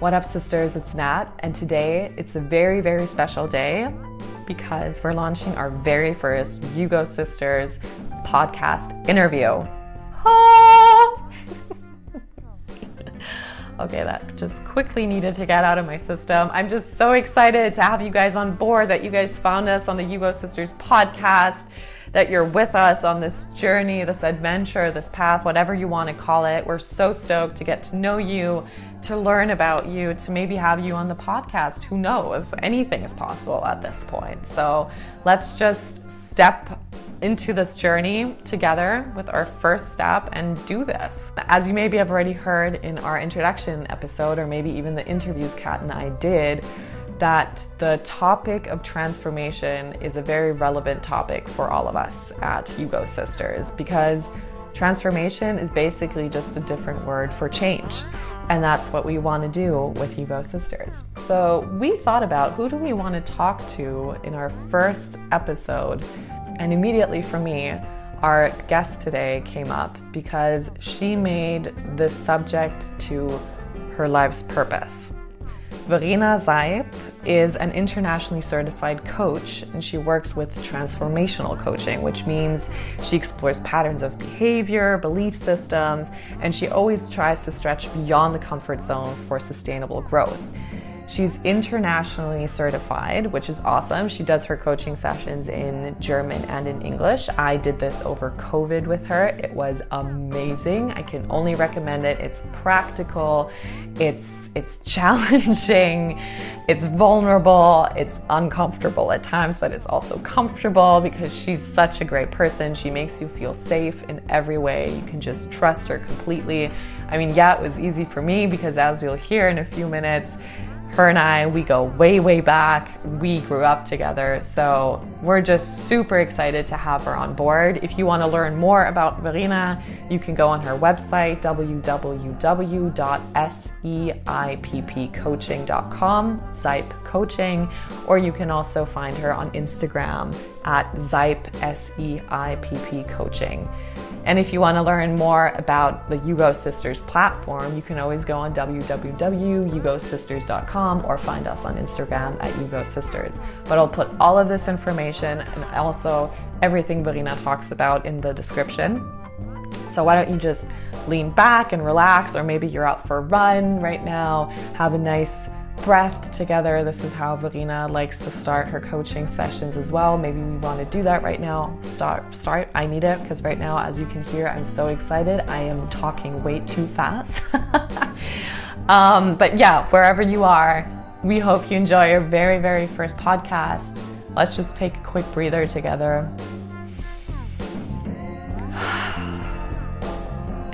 What up, sisters? It's Nat, and today it's a very, very special day because we're launching our very first Yugo Sisters podcast interview. Okay, that just quickly needed to get out of my system. I'm just so excited to have you guys on board that you guys found us on the Yugo Sisters podcast that you're with us on this journey, this adventure, this path, whatever you want to call it. We're so stoked to get to know you, to learn about you, to maybe have you on the podcast. Who knows? Anything is possible at this point. So let's just step into this journey together with our first step and do this. As you maybe have already heard in our introduction episode, or maybe even the interviews Kat and I did, that the topic of transformation is a very relevant topic for all of us at Yugo Sisters because transformation is basically just a different word for change. And that's what we want to do with Yugo Sisters. So we thought about who do we want to talk to in our first episode. And immediately for me, our guest today came up because she made this subject to her life's purpose. Verena Seipp is an internationally certified coach and she works with transformational coaching, which means she explores patterns of behavior, belief systems, and she always tries to stretch beyond the comfort zone for sustainable growth. She's internationally certified, which is awesome. She does her coaching sessions in German and in English. I did this over COVID with her. It was amazing. I can only recommend it. It's practical, it's it's challenging, it's vulnerable, it's uncomfortable at times, but it's also comfortable because she's such a great person. She makes you feel safe in every way. You can just trust her completely. I mean, yeah, it was easy for me because as you'll hear in a few minutes, her and I, we go way, way back. We grew up together. So we're just super excited to have her on board. If you want to learn more about Verena, you can go on her website, www.seippcoaching.com, Seipp Coaching, or you can also find her on Instagram at Seipp, S E I P P Coaching. And if you want to learn more about the Yugo Sisters platform, you can always go on www.yugosisters.com or find us on Instagram at Yugo Sisters. But I'll put all of this information and also everything Verena talks about in the description. So why don't you just lean back and relax, or maybe you're out for a run right now, have a nice breath together. This is how Verena likes to start her coaching sessions as well. Maybe we want to do that right now. Start, start. I need it because right now, as you can hear, I'm so excited. I am talking way too fast. um, but yeah, wherever you are, we hope you enjoy your very, very first podcast. Let's just take a quick breather together.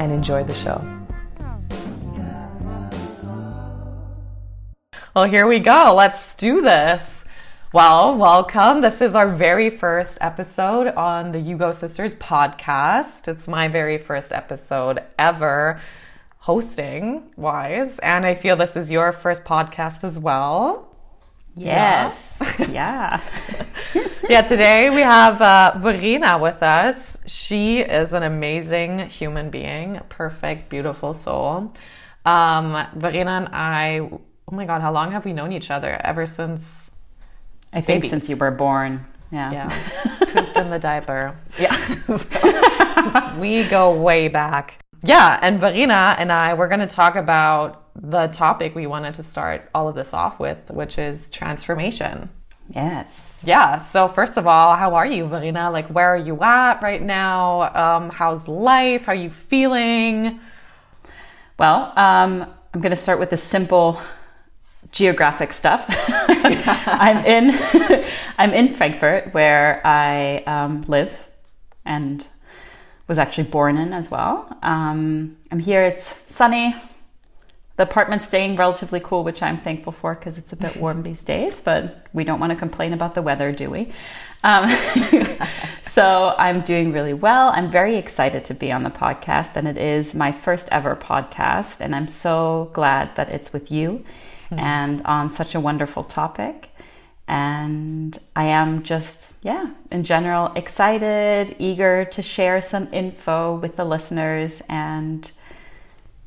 and enjoy the show. Well, here we go. Let's do this. Well, welcome. This is our very first episode on the Yugo Sisters podcast. It's my very first episode ever hosting wise, and I feel this is your first podcast as well. Yes. Yeah. yeah. yeah, today we have uh, Verena with us. She is an amazing human being, perfect, beautiful soul. Um, Verena and I oh my god, how long have we known each other? Ever since I think babies. since you were born. Yeah. Yeah. Pooped in the diaper. Yeah. So, we go way back. Yeah, and Verena and I we're going to talk about the topic we wanted to start all of this off with, which is transformation. Yes. Yeah. So first of all, how are you, Verena? Like, where are you at right now? Um, how's life? How are you feeling? Well, um, I'm going to start with a simple geographic stuff. I'm in I'm in Frankfurt where I um, live and was actually born in as well. Um, I'm here. It's sunny. The apartment's staying relatively cool, which I'm thankful for because it's a bit warm these days. But we don't want to complain about the weather, do we? Um, so I'm doing really well. I'm very excited to be on the podcast, and it is my first ever podcast. And I'm so glad that it's with you mm. and on such a wonderful topic. And I am just, yeah, in general, excited, eager to share some info with the listeners and,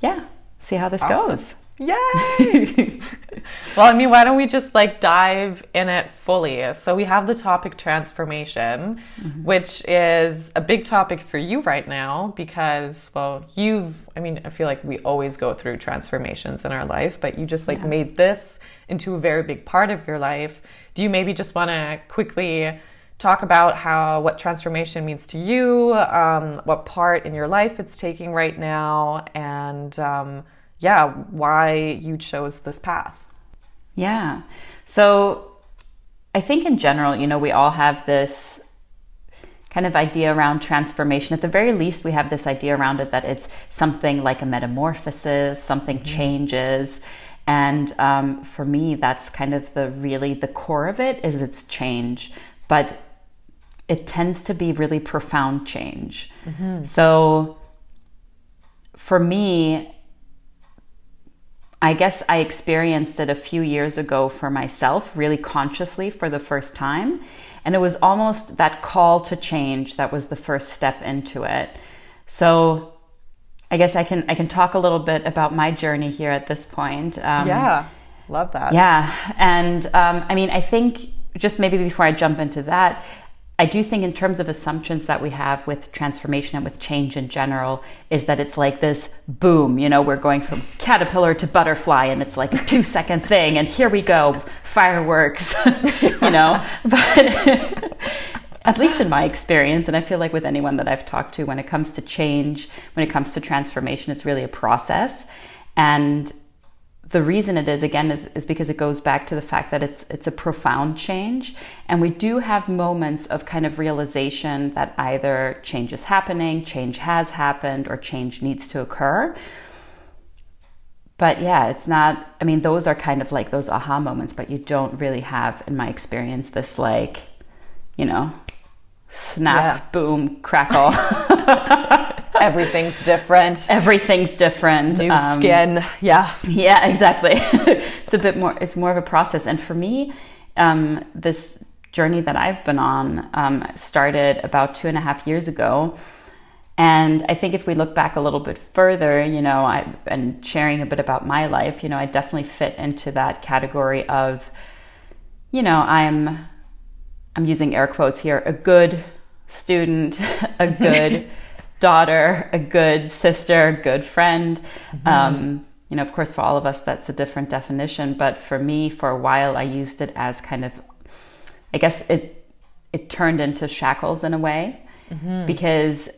yeah, see how this awesome. goes. Yay! well, I mean, why don't we just like dive in it fully? So, we have the topic transformation, mm-hmm. which is a big topic for you right now because, well, you've, I mean, I feel like we always go through transformations in our life, but you just like yeah. made this into a very big part of your life. Do you maybe just want to quickly talk about how what transformation means to you, um, what part in your life it's taking right now, and um, yeah, why you chose this path. Yeah. So I think in general, you know, we all have this kind of idea around transformation. At the very least, we have this idea around it that it's something like a metamorphosis, something mm-hmm. changes. And um, for me, that's kind of the really the core of it is its change. But it tends to be really profound change. Mm-hmm. So for me, I guess I experienced it a few years ago for myself, really consciously for the first time. And it was almost that call to change that was the first step into it. So I guess I can I can talk a little bit about my journey here at this point. Um, yeah, love that. Yeah, and um, I mean I think just maybe before I jump into that, I do think, in terms of assumptions that we have with transformation and with change in general, is that it's like this boom, you know, we're going from caterpillar to butterfly and it's like a two second thing, and here we go, fireworks, you know. But at least in my experience, and I feel like with anyone that I've talked to, when it comes to change, when it comes to transformation, it's really a process. And the reason it is again is, is because it goes back to the fact that it's it's a profound change. And we do have moments of kind of realization that either change is happening change has happened or change needs to occur. But yeah it's not i mean those are kind of like those aha moments but you don't really have in my experience this like you know snap yeah. boom crackle Everything's different. Everything's different. New um, skin. Yeah. Yeah, exactly. it's a bit more, it's more of a process. And for me, um, this journey that I've been on um, started about two and a half years ago. And I think if we look back a little bit further, you know, I, and sharing a bit about my life, you know, I definitely fit into that category of, you know, I'm, I'm using air quotes here, a good student, a good daughter, a good sister, good friend. Mm-hmm. Um, you know, of course, for all of us, that's a different definition. But for me, for a while, I used it as kind of, I guess it it turned into shackles in a way mm-hmm. because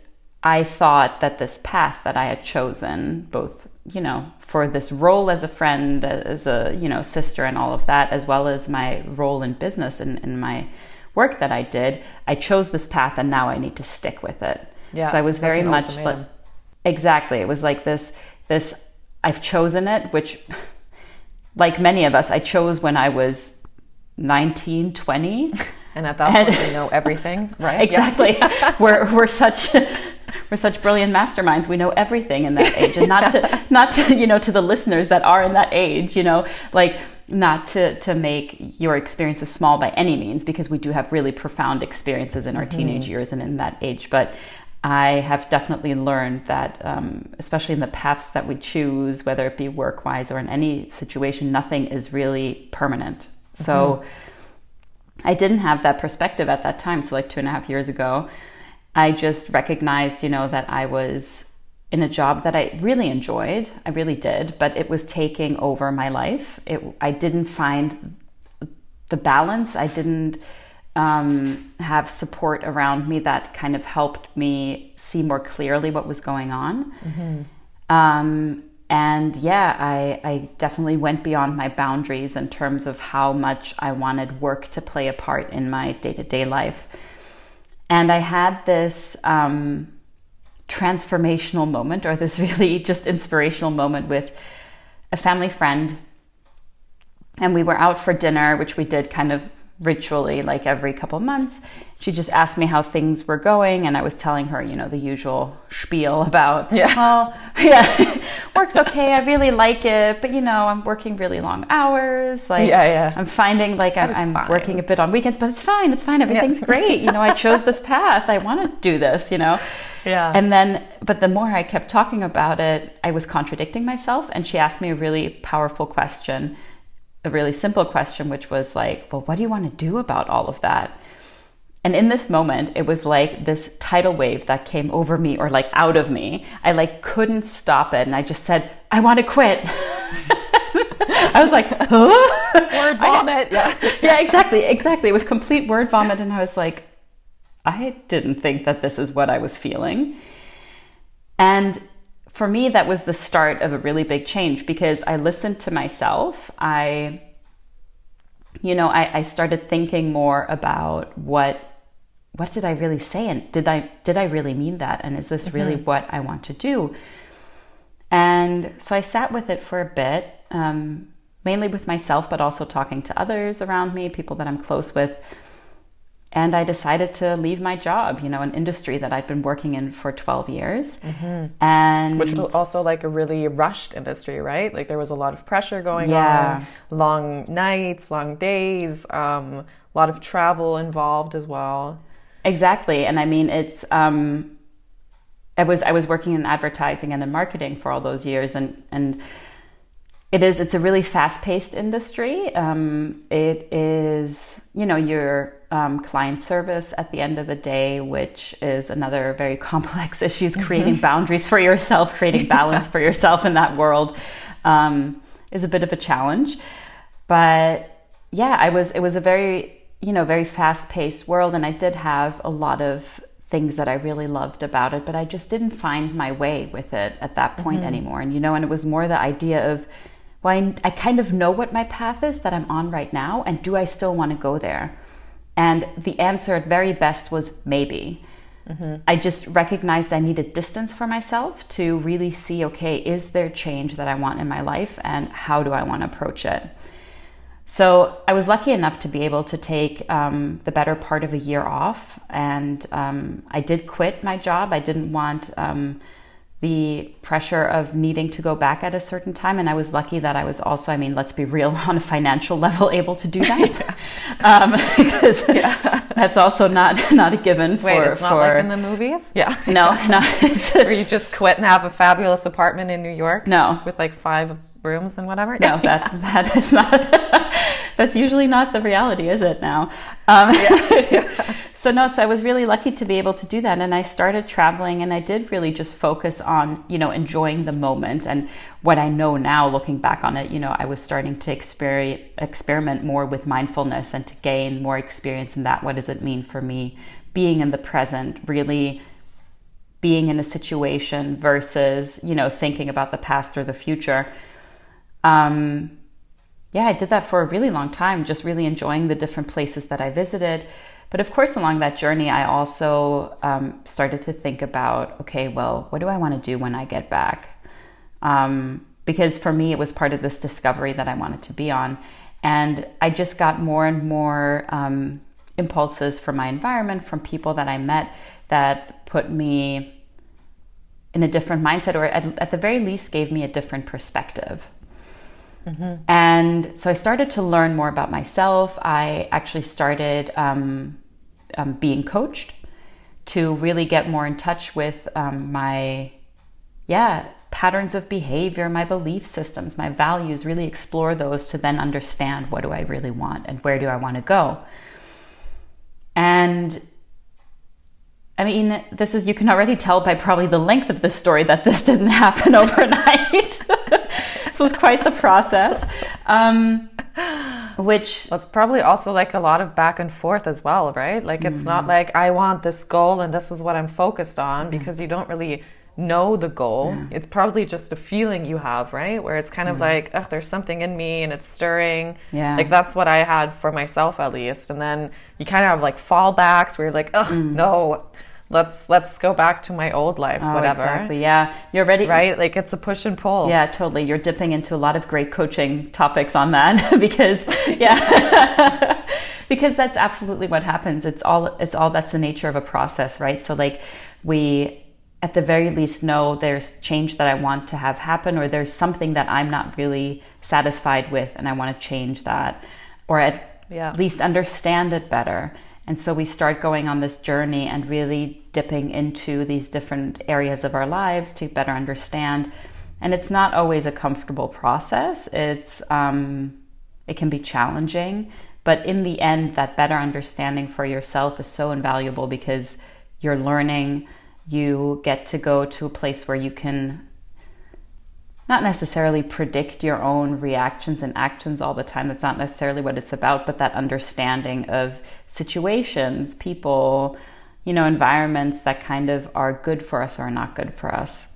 I thought that this path that I had chosen, both you know, for this role as a friend, as a you know sister, and all of that, as well as my role in business and in my work that I did, I chose this path, and now I need to stick with it. Yeah. So I was very much like exactly. It was like this this I've chosen it, which like many of us, I chose when I was 19, 20. And at that point, we know everything, right? Exactly. Yeah. we're we're such we're such brilliant masterminds. We know everything in that age, and not to not to you know to the listeners that are in that age. You know, like not to to make your experiences small by any means, because we do have really profound experiences in our mm-hmm. teenage years and in that age. But I have definitely learned that, um, especially in the paths that we choose, whether it be work wise or in any situation, nothing is really permanent. Mm-hmm. So I didn't have that perspective at that time. So, like two and a half years ago, I just recognized, you know, that I was in a job that I really enjoyed. I really did, but it was taking over my life. It, I didn't find the balance. I didn't um, have support around me that kind of helped me see more clearly what was going on. Mm-hmm. Um, and yeah, I, I definitely went beyond my boundaries in terms of how much I wanted work to play a part in my day to day life. And I had this um, transformational moment, or this really just inspirational moment with a family friend. And we were out for dinner, which we did kind of ritually like every couple months she just asked me how things were going and i was telling her you know the usual spiel about yeah well yeah work's okay i really like it but you know i'm working really long hours like yeah, yeah. i'm finding like i'm, I'm working a bit on weekends but it's fine it's fine everything's yeah. great you know i chose this path i want to do this you know Yeah. And then, but the more I kept talking about it, I was contradicting myself. And she asked me a really powerful question, a really simple question, which was like, well, what do you want to do about all of that? And in this moment, it was like this tidal wave that came over me or like out of me. I like couldn't stop it. And I just said, I want to quit. I was like, huh? Word vomit. Yeah. yeah, exactly. Exactly. It was complete word vomit. And I was like, I didn't think that this is what I was feeling. And for me, that was the start of a really big change because I listened to myself. I, you know, I, I started thinking more about what what did I really say and did I did I really mean that and is this mm-hmm. really what I want to do? And so I sat with it for a bit, um, mainly with myself, but also talking to others around me, people that I'm close with and I decided to leave my job, you know, an industry that I'd been working in for 12 years. Mm-hmm. And which was also like a really rushed industry, right? Like there was a lot of pressure going yeah. on, long nights, long days, um, a lot of travel involved as well. Exactly. And I mean, it's, um, I was, I was working in advertising and in marketing for all those years and, and, it is it's a really fast-paced industry um, it is you know your um, client service at the end of the day which is another very complex issue is creating mm-hmm. boundaries for yourself creating balance yeah. for yourself in that world um, is a bit of a challenge but yeah i was it was a very you know very fast-paced world and i did have a lot of things that I really loved about it, but I just didn't find my way with it at that point mm-hmm. anymore. And you know, and it was more the idea of well, I, I kind of know what my path is that I'm on right now, and do I still want to go there? And the answer at very best was maybe. Mm-hmm. I just recognized I needed distance for myself to really see okay, is there change that I want in my life, and how do I want to approach it? So I was lucky enough to be able to take um, the better part of a year off, and um, I did quit my job. I didn't want. Um, the pressure of needing to go back at a certain time. And I was lucky that I was also, I mean, let's be real, on a financial level, able to do that. um, because yeah. that's also not not a given. For, Wait, it's not for, like in the movies. Yeah, no, no. Where you just quit and have a fabulous apartment in New York. No, with like five rooms and whatever. No, that that is not. that's usually not the reality, is it? Now. Um, yeah. So no so i was really lucky to be able to do that. And i started traveling and i did really just focus on you know enjoying the moment. And what i know now looking back on it you know i was starting to exper- experiment more with mindfulness and to gain more experience in that. What does it mean for me being in the present really being in a situation versus you know thinking about the past or the future? Um yeah i did that for a really long time just really enjoying the different places that i visited but of course, along that journey, I also um, started to think about okay, well, what do I want to do when I get back? Um, because for me, it was part of this discovery that I wanted to be on. And I just got more and more um, impulses from my environment, from people that I met that put me in a different mindset, or at, at the very least, gave me a different perspective. Mm-hmm. And so I started to learn more about myself. I actually started um, um, being coached to really get more in touch with um, my, yeah, patterns of behavior, my belief systems, my values, really explore those to then understand what do I really want and where do I want to go. And I mean, this is, you can already tell by probably the length of this story that this didn't happen overnight. this was quite the process. Um, which it's probably also like a lot of back and forth as well, right? Like it's mm-hmm. not like I want this goal and this is what I'm focused on mm-hmm. because you don't really know the goal. Yeah. It's probably just a feeling you have, right? Where it's kind of mm-hmm. like, oh, there's something in me and it's stirring. Yeah. Like that's what I had for myself at least. And then you kind of have like fallbacks where you're like, oh, no, let's let's go back to my old life oh, whatever. exactly yeah. You're ready. Right? Like it's a push and pull. Yeah totally. You're dipping into a lot of great coaching topics on that because yeah. Because that's absolutely what happens. It's all it's all that's the nature of a process right? So like we at the very least know there's change that I want to have happen or there's something that I'm not really satisfied with and I want to change that or at yeah. least understand it better And so we start going on this journey and really dipping into these different areas of our lives to better understand. And it's not always a comfortable process. It's um, it can be challenging, but in the end, that better understanding for yourself is so invaluable because you're learning. You get to go to a place where you can not necessarily predict your own reactions and actions all the time. That's not necessarily what it's about, but that understanding of situations, people, you know, environments that kind of are good for us or not good for us.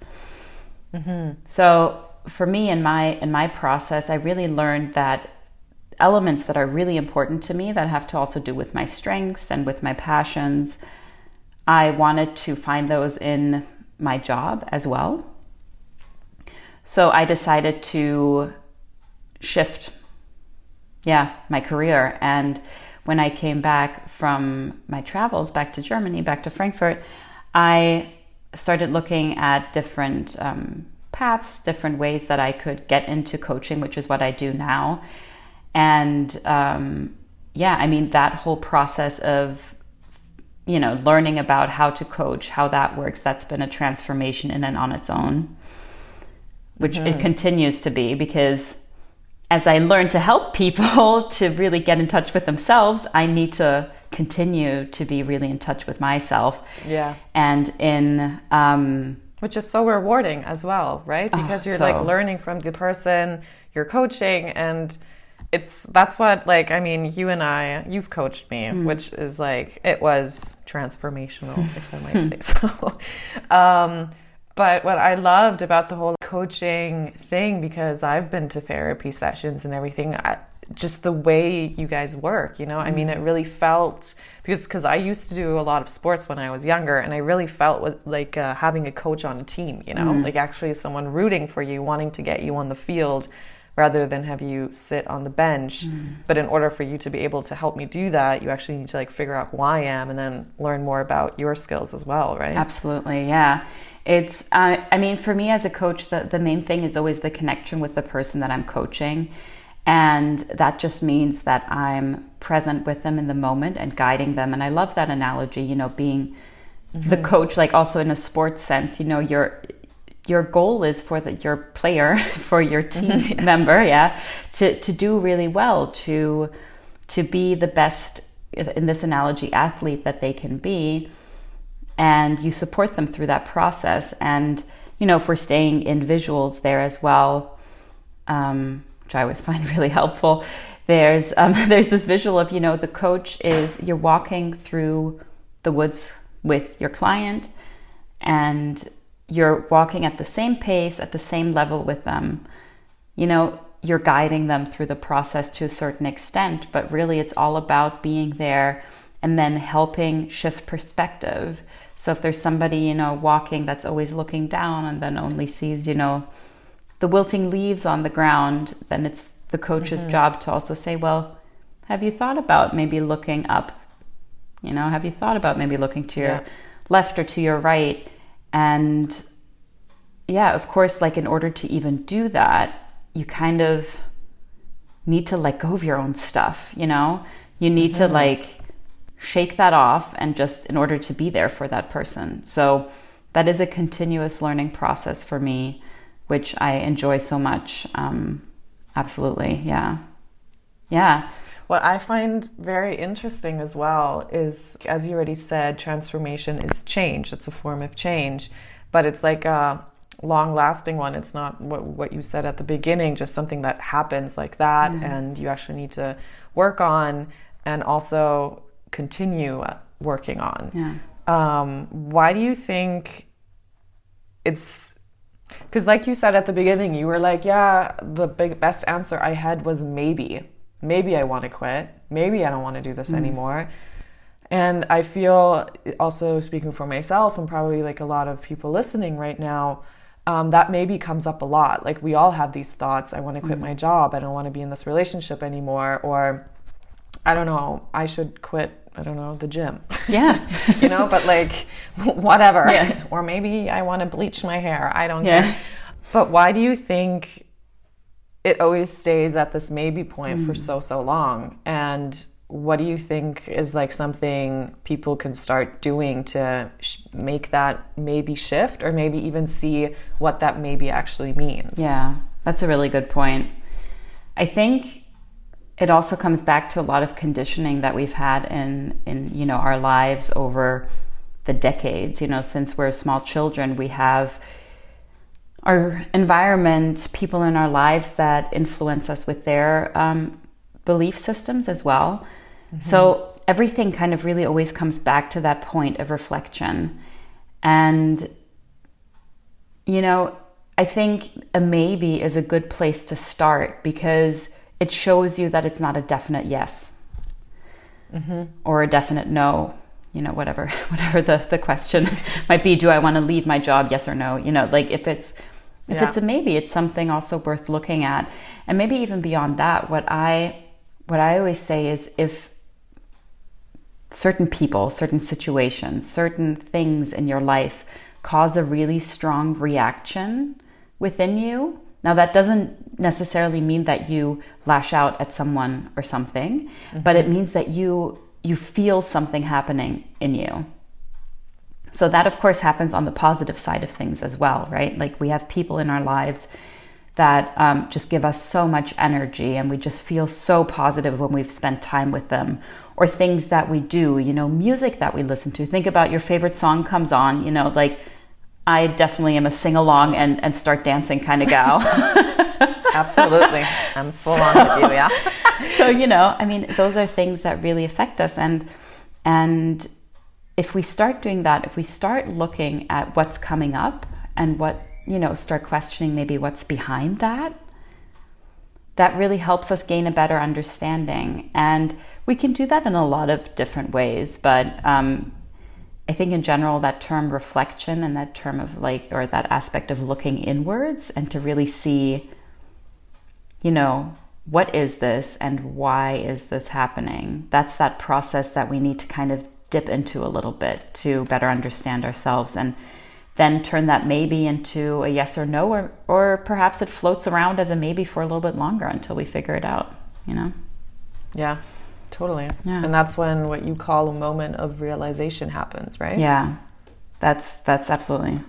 Mm-hmm. So for me in my in my process, I really learned that elements that are really important to me that have to also do with my strengths and with my passions. I wanted to find those in my job as well. So I decided to shift, yeah, my career. And when I came back from my travels back to Germany, back to Frankfurt, I started looking at different um, paths, different ways that I could get into coaching, which is what I do now. And um, yeah, I mean, that whole process of you know learning about how to coach how that works that's been a transformation in and on its own which mm-hmm. it continues to be because as I learn to help people to really get in touch with themselves, I need to continue to be really in touch with myself. Yeah. And in, um, which is so rewarding as well, right? Ah, because oh, you're so. like learning from the person you're coaching and it's that's what like I mean you and I you've coached me mm. which is like it was transformational if I might say so. Um, but what I loved about the whole coaching thing, because I've been to therapy sessions and everything, I, just the way you guys work, you know, mm-hmm. I mean, it mm-hmm. really felt because because I used to do a lot of sports when I was younger, and I really felt was like uh, having a coach on a team, you know, mm-hmm. like actually someone rooting for you, wanting to get you on the field rather than have you sit on the bench. Mm. But in order for you to be able to help me do that, you actually need to like figure out who I am and then learn more about your skills as well, right? Absolutely, yeah it's uh, i mean for me as a coach the, the main thing is always the connection with the person that i'm coaching and that just means that i'm present with them in the moment and guiding them and i love that analogy you know being mm-hmm. the coach like also in a sports sense you know your your goal is for the, your player for your team yeah. member yeah to to do really well to to be the best in this analogy athlete that they can be and you support them through that process. And, you know, if we're staying in visuals there as well, um, which I always find really helpful, there's, um, there's this visual of, you know, the coach is you're walking through the woods with your client and you're walking at the same pace, at the same level with them. You know, you're guiding them through the process to a certain extent, but really it's all about being there and then helping shift perspective so if there's somebody, you know, walking that's always looking down and then only sees, you know, the wilting leaves on the ground, then it's the coach's mm-hmm. job to also say, well, have you thought about maybe looking up? You know, have you thought about maybe looking to your yeah. left or to your right? And yeah, of course, like in order to even do that, you kind of need to let go of your own stuff, you know? You need mm-hmm. to like shake that off and just in order to be there for that person. So that is a continuous learning process for me, which I enjoy so much. Um, absolutely. Yeah. Yeah. What I find very interesting as well is, as you already said, transformation is change. It's a form of change, but it's like a long lasting one. It's not what, what you said at the beginning, just something that happens like that, mm. and you actually need to work on and also continue working on. Yeah. Um, why do you think it's because, like you said at the beginning, you were like, yeah, the big, best answer I had was maybe. Maybe I want to quit. Maybe I don't want to do this mm. anymore. And I feel also speaking for myself and probably like a lot of people listening right now, um, that maybe comes up a lot. Like we all have these thoughts I want to quit mm. my job. I don't want to be in this relationship anymore. Or I don't know, I should quit I don't know, the gym. Yeah. you know, but like whatever. Yeah. Or maybe I want to bleach my hair. I don't yeah. care. But why do you think it always stays at this maybe point mm. for so so long? And what do you think is like something people can start doing to sh- make that maybe shift or maybe even see what that maybe actually means? Yeah, that's a really good point. I think it also comes back to a lot of conditioning that we've had in in you know our lives over the decades. You know, since we're small children, we have our environment, people in our lives that influence us with their um, belief systems as well. Mm-hmm. So everything kind of really always comes back to that point of reflection. And, you know, I think a maybe is a good place to start because it shows you that it's not a definite yes mm-hmm. or a definite no you know whatever whatever the, the question might be do i want to leave my job yes or no you know like if it's if yeah. it's a maybe it's something also worth looking at and maybe even beyond that what i what i always say is if certain people certain situations certain things in your life cause a really strong reaction within you now that doesn't necessarily mean that you lash out at someone or something mm-hmm. but it means that you you feel something happening in you. So that of course happens on the positive side of things as well, right? Like we have people in our lives that um, just give us so much energy and we just feel so positive when we've spent time with them or things that we do you know music that we listen to think about your favorite song comes on you know like i definitely am a sing along and, and start dancing kind of gal. Absolutely. I'm full on with you yeah. So you know i mean those are things that really affect us and and if we start doing that if we start looking at what's coming up and what you know start questioning maybe what's behind that that really helps us gain a better understanding. And we can do that in a lot of different ways but um, i think in general that term reflection and that term of like or that aspect of looking inwards and to really see you know what is this and why is this happening? That's that process that we need to kind of dip into a little bit to better understand ourselves and then turn that maybe into a yes or no or or perhaps it floats around as a maybe for a little bit longer until we figure it out, you know. Yeah. Totally. Yeah. And that's when what you call a moment of realization happens, right? Yeah. That's that's absolutely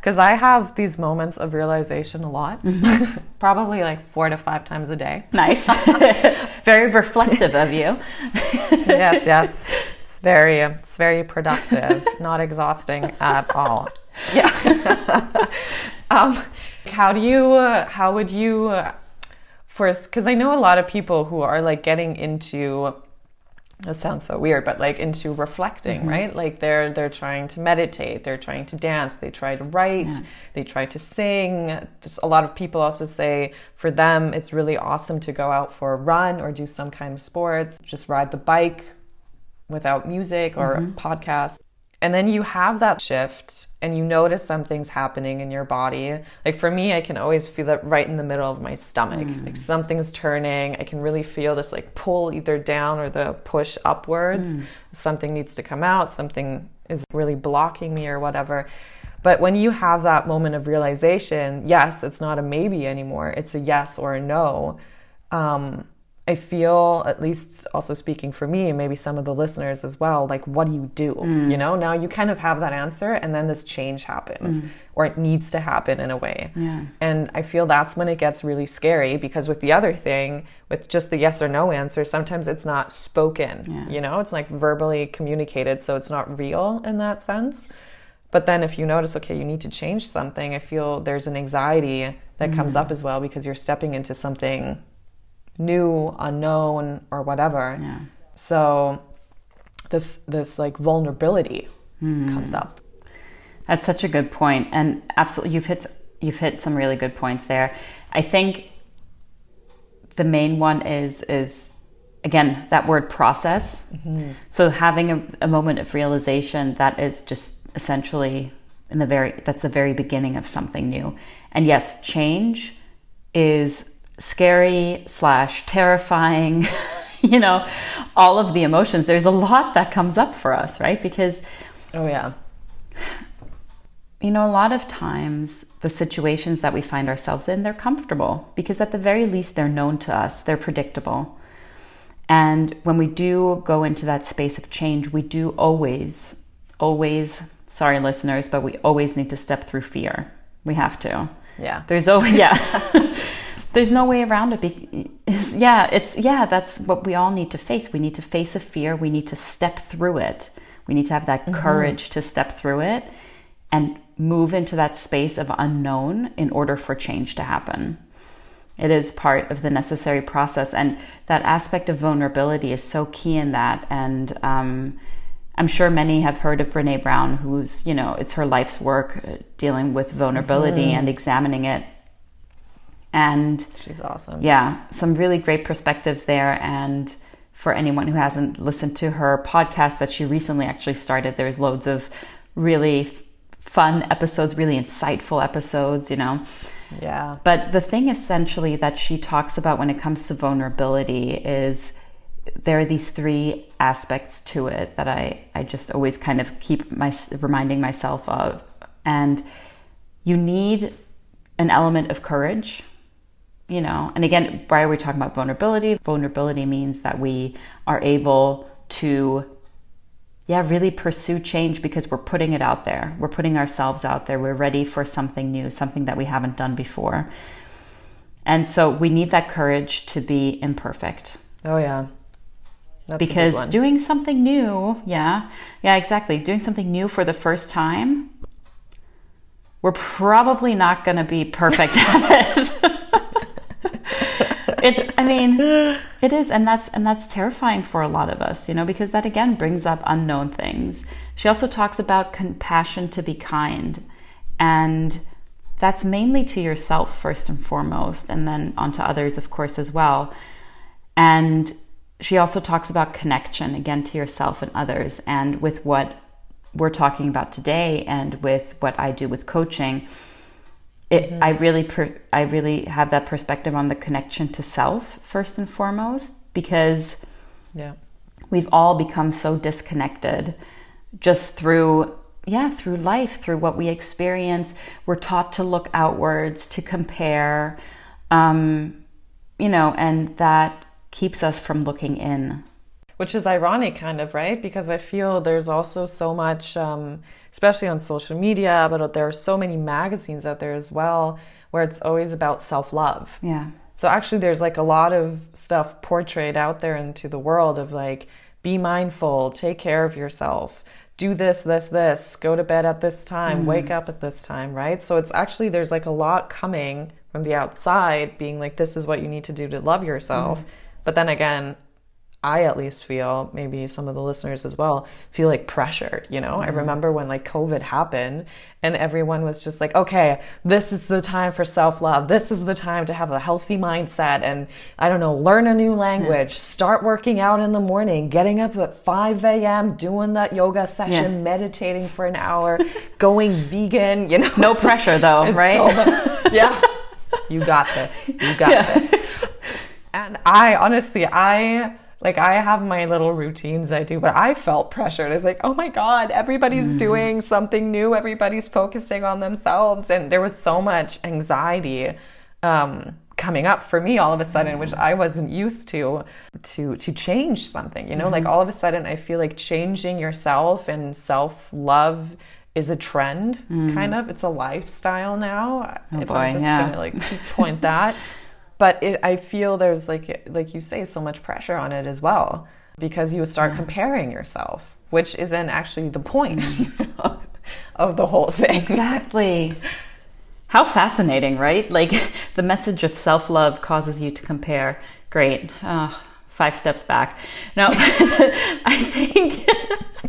because I have these moments of realization a lot, mm-hmm. probably like four to five times a day. Nice. very reflective of you. yes, yes. It's very, it's very productive, not exhausting at all. Yeah. um, how do you, uh, how would you, uh, first, because I know a lot of people who are like getting into that sounds so weird but like into reflecting mm-hmm. right like they're they're trying to meditate they're trying to dance they try to write yeah. they try to sing just a lot of people also say for them it's really awesome to go out for a run or do some kind of sports just ride the bike without music or mm-hmm. podcast and then you have that shift and you notice something's happening in your body. Like for me, I can always feel it right in the middle of my stomach. Mm. Like something's turning. I can really feel this like pull either down or the push upwards. Mm. Something needs to come out, something is really blocking me or whatever. But when you have that moment of realization, yes, it's not a maybe anymore, it's a yes or a no. Um, I feel, at least also speaking for me, maybe some of the listeners as well, like, what do you do? Mm. You know, now you kind of have that answer, and then this change happens, mm. or it needs to happen in a way. Yeah. And I feel that's when it gets really scary because with the other thing, with just the yes or no answer, sometimes it's not spoken, yeah. you know, it's like verbally communicated, so it's not real in that sense. But then if you notice, okay, you need to change something, I feel there's an anxiety that mm. comes up as well because you're stepping into something new, unknown, or whatever. Yeah. So this this like vulnerability mm. comes up. That's such a good point, and absolutely, you've hit you've hit some really good points there. I think the main one is is again that word process. Mm-hmm. So having a, a moment of realization that is just essentially in the very that's the very beginning of something new. And yes, change is scary slash terrifying you know all of the emotions there's a lot that comes up for us right because oh yeah you know a lot of times the situations that we find ourselves in they're comfortable because at the very least they're known to us they're predictable And when we do go into that space of change, we do always, always, sorry, listeners, but we always need to step through fear. We have to. Yeah. There's always, yeah. There's no way around it. Be- yeah, it's, yeah, that's what we all need to face. We need to face a fear. We need to step through it. We need to have that mm-hmm. courage to step through it and move into that space of unknown in order for change to happen. It is part of the necessary process. And that aspect of vulnerability is so key in that. And um, I'm sure many have heard of Brene Brown, who's, you know, it's her life's work uh, dealing with vulnerability mm-hmm. and examining it. And she's awesome. Yeah, some really great perspectives there. And for anyone who hasn't listened to her podcast that she recently actually started, there's loads of really fun episodes, really insightful episodes, you know. Yeah. But the thing essentially that she talks about when it comes to vulnerability is there are these three aspects to it that I, I just always kind of keep my reminding myself of. And you need an element of courage, you know. And again, why are we talking about vulnerability? Vulnerability means that we are able to yeah, really pursue change because we're putting it out there. We're putting ourselves out there. We're ready for something new, something that we haven't done before. And so we need that courage to be imperfect. Oh, yeah. That's because doing something new, yeah, yeah, exactly. Doing something new for the first time, we're probably not going to be perfect at it. it's i mean it is and that's and that's terrifying for a lot of us you know because that again brings up unknown things. She also talks about compassion to be kind and that's mainly to yourself first and foremost and then onto others of course as well. And she also talks about connection again to yourself and others and with what we're talking about today and with what I do with coaching it, mm-hmm. I really per, I really have that perspective on the connection to self first and foremost because yeah. we've all become so disconnected just through yeah through life through what we experience. We're taught to look outwards to compare um, you know and that keeps us from looking in. Which is ironic kind of right? Because i feel there's also so much um, especially on social media, but there are so many magazines out there as well where it's always about self love. Yeah. So actually, there's like a lot of stuff portrayed out there into the world of like, be mindful, take care of yourself, do this, this, this, go to bed at this time, mm wake up at this time, right? So it's actually, there's like a lot coming from the outside being like, this is what you need to do to love yourself. mm But then again, I at least feel, maybe some of the listeners as well, feel like pressured. You know, mm-hmm. I remember when like COVID happened and everyone was just like, okay, this is the time for self love. This is the time to have a healthy mindset and I don't know, learn a new language, yeah. start working out in the morning, getting up at 5 a.m., doing that yoga session, yeah. meditating for an hour, going vegan, you know. No pressure though, right? So yeah. You got this. You got yeah. this. And I honestly, I like I have my little routines I do, but I felt pressured. It's like, oh my God, everybody's mm. doing something new. Everybody's focusing on themselves. And there was so much anxiety um, coming up for me all of a sudden, which I wasn't used to, to, to change something, you know, mm-hmm. like all of a sudden I feel like changing yourself and self-love is a trend mm. kind of. It's a lifestyle now. Oh if boy, I'm just yeah. gonna like point that but it, I feel there's like like you say so much pressure on it as well because you start comparing yourself, which isn't actually the point of the whole thing. Exactly. How fascinating, right? Like the message of self love causes you to compare. Great. Oh, five steps back. No, I think,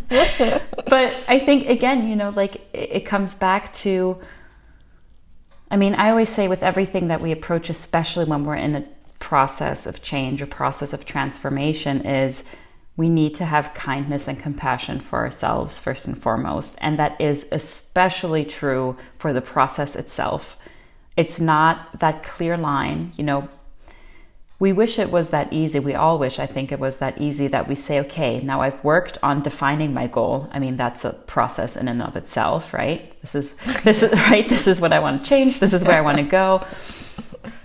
but I think again, you know, like it comes back to I mean, I always say with everything that we approach, especially when we're in a process of change or process of transformation, is we need to have kindness and compassion for ourselves first and foremost. And that is especially true for the process itself. It's not that clear line, you know, we wish it was that easy. We all wish, I think it was that easy that we say, okay, now I've worked on defining my goal. I mean, that's a process in and of itself, right? This is, this is, right? This is what I want to change. This is where I want to go.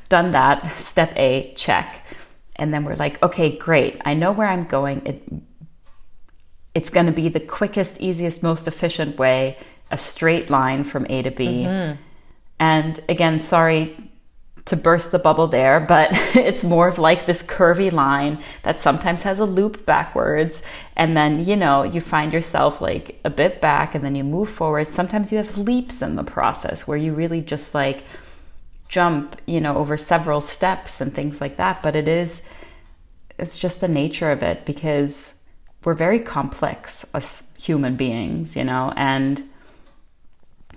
Done that. Step A, check. and then we're like, okay, great. I know where I'm going. It, it's going to be the quickest, easiest, most efficient way, a straight line from A to B. Mm-hmm. And again, sorry to burst the bubble there, but it's more of like this curvy line that sometimes has a loop backwards. And then, you know, you find yourself like a bit back and then you move forward. Sometimes you have leaps in the process where you really just like jump, you know, over several steps and things like that. But it is, it's just the nature of it because we're very complex as human beings, you know, and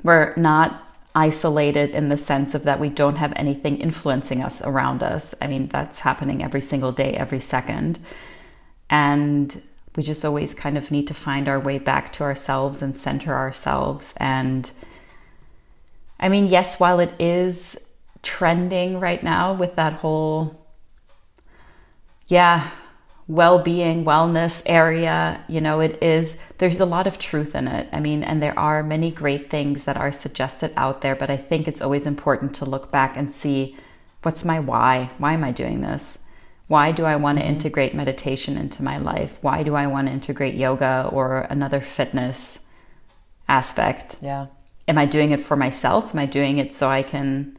we're not isolated in the sense of that we don't have anything influencing us around us. I mean, that's happening every single day, every second. And we just always kind of need to find our way back to ourselves and center ourselves. And I mean, yes, while it is trending right now with that whole, yeah, well being, wellness area. You know, it is, there's a lot of truth in it. I mean, and there are many great things that are suggested out there, but I think it's always important to look back and see what's my why? Why am I doing this? Why do I want to mm-hmm. integrate meditation into my life? Why do I want to integrate yoga or another fitness aspect? Yeah. Am I doing it for myself? Am I doing it so I can,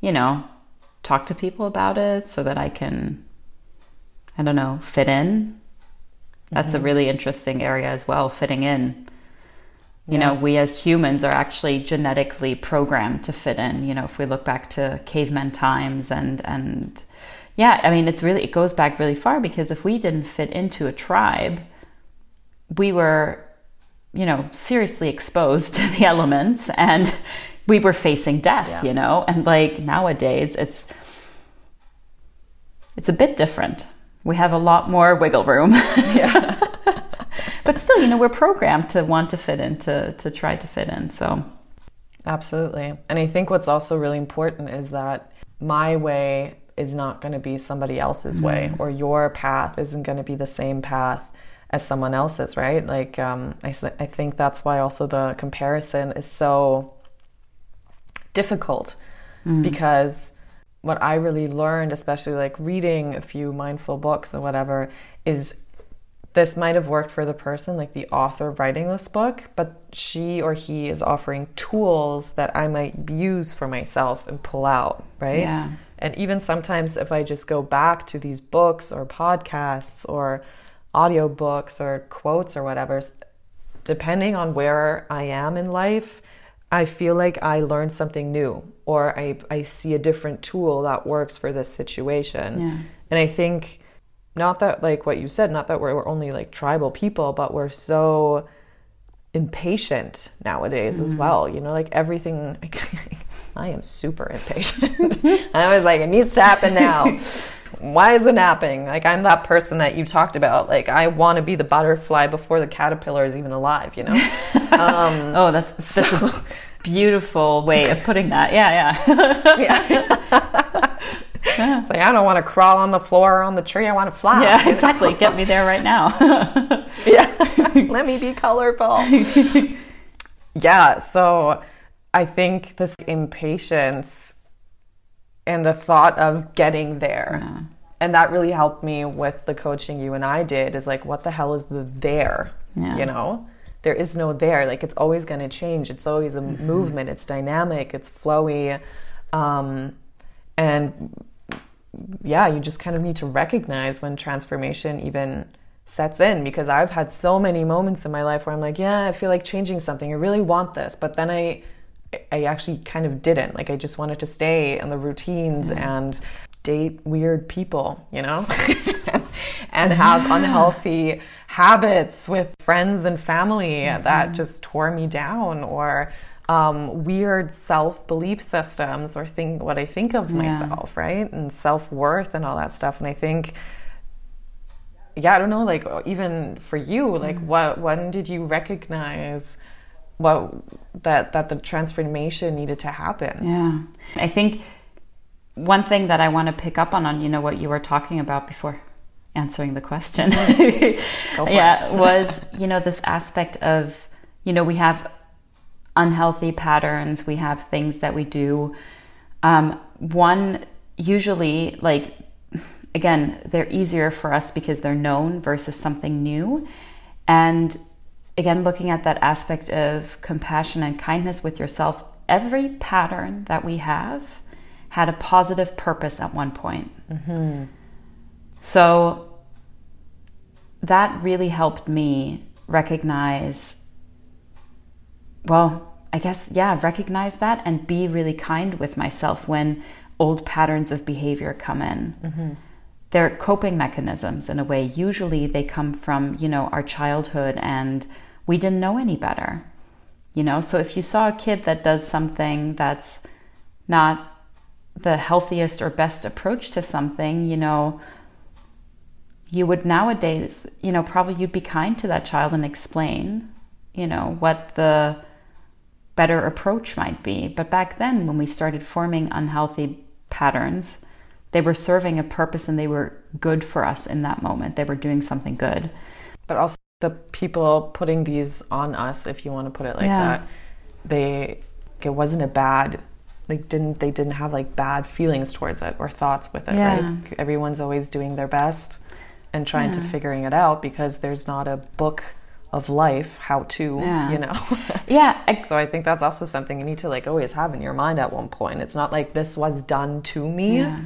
you know, talk to people about it so that I can I don't know, fit in. That's mm-hmm. a really interesting area as well, fitting in. You yeah. know, we as humans are actually genetically programmed to fit in. You know, if we look back to caveman times and and yeah, I mean, it's really it goes back really far because if we didn't fit into a tribe, we were, you know, seriously exposed to the elements and we were facing death. Yeah. You know, and like nowadays, it's it's a bit different we have a lot more wiggle room. yeah. but still, you know, we're programmed to want to fit in, to, to try to fit in. So, absolutely. And I think what's also really important is that my way is not going to be somebody else's mm-hmm. way, or your path isn't going to be the same path as someone else's, right? Like, um, I, I think that's why also the comparison is so difficult mm. because what I really learned, especially like reading a few mindful books or whatever, is this might have worked for the person, like the author writing this book, but she or he is offering tools that I might use for myself and pull out, right? Yeah. And even sometimes if I just go back to these books or podcasts or audiobooks or quotes or whatever, depending on where I am in life, I feel like I learned something new or I, I see a different tool that works for this situation. Yeah. And I think not that like what you said, not that we're, we're only like tribal people, but we're so impatient nowadays mm-hmm. as well. You know, like everything I am super impatient. and I was like, it needs to happen now. Why is it napping? Like I'm that person that you talked about. Like I want to be the butterfly before the caterpillar is even alive. You know. Um, oh, that's that's so, a beautiful way of putting that. Yeah, yeah. yeah. yeah. Like I don't want to crawl on the floor or on the tree. I want to fly. Yeah, exactly. Get me there right now. yeah. Let me be colorful. yeah. So I think this impatience and the thought of getting there. Yeah. And that really helped me with the coaching you and I did is like, what the hell is the there? Yeah. You know? There is no there. Like, it's always going to change. It's always a mm-hmm. movement. It's dynamic. It's flowy. Um, and yeah, you just kind of need to recognize when transformation even sets in because I've had so many moments in my life where I'm like, yeah, I feel like changing something. I really want this. But then I I actually kind of didn't. Like I just wanted to stay in the routines mm. and date weird people, you know? and have yeah. unhealthy habits with friends and family mm-hmm. that just tore me down or um, weird self belief systems or think what I think of yeah. myself, right? And self worth and all that stuff. And I think, yeah, I don't know, like even for you, like mm. what when did you recognize what that that the transformation needed to happen. Yeah. I think one thing that I want to pick up on on you know what you were talking about before answering the question. yeah, was you know this aspect of you know we have unhealthy patterns, we have things that we do. Um, one usually like again, they're easier for us because they're known versus something new. And again, looking at that aspect of compassion and kindness with yourself, every pattern that we have had a positive purpose at one point. Mm-hmm. So that really helped me recognize, well, I guess, yeah, recognize that and be really kind with myself when old patterns of behavior come in. Mm-hmm. They're coping mechanisms in a way. Usually they come from, you know, our childhood and we didn't know any better. You know, so if you saw a kid that does something that's not the healthiest or best approach to something, you know, you would nowadays, you know, probably you'd be kind to that child and explain, you know, what the better approach might be. But back then, when we started forming unhealthy patterns, they were serving a purpose and they were good for us in that moment. They were doing something good. But also, the people putting these on us, if you want to put it like yeah. that, they, it wasn't a bad like didn't they didn't have like bad feelings towards it or thoughts with it yeah. right everyone's always doing their best and trying yeah. to figuring it out because there's not a book of life how to yeah. you know yeah so i think that's also something you need to like always have in your mind at one point it's not like this was done to me yeah.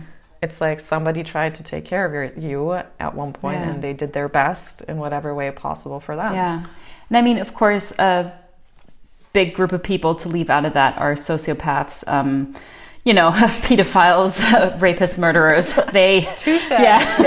It's like somebody tried to take care of your, you at one point and they did their best in whatever way possible for them yeah and i mean of course a big group of people to leave out of that are sociopaths um, you know pedophiles rapists murderers they Touche. yeah,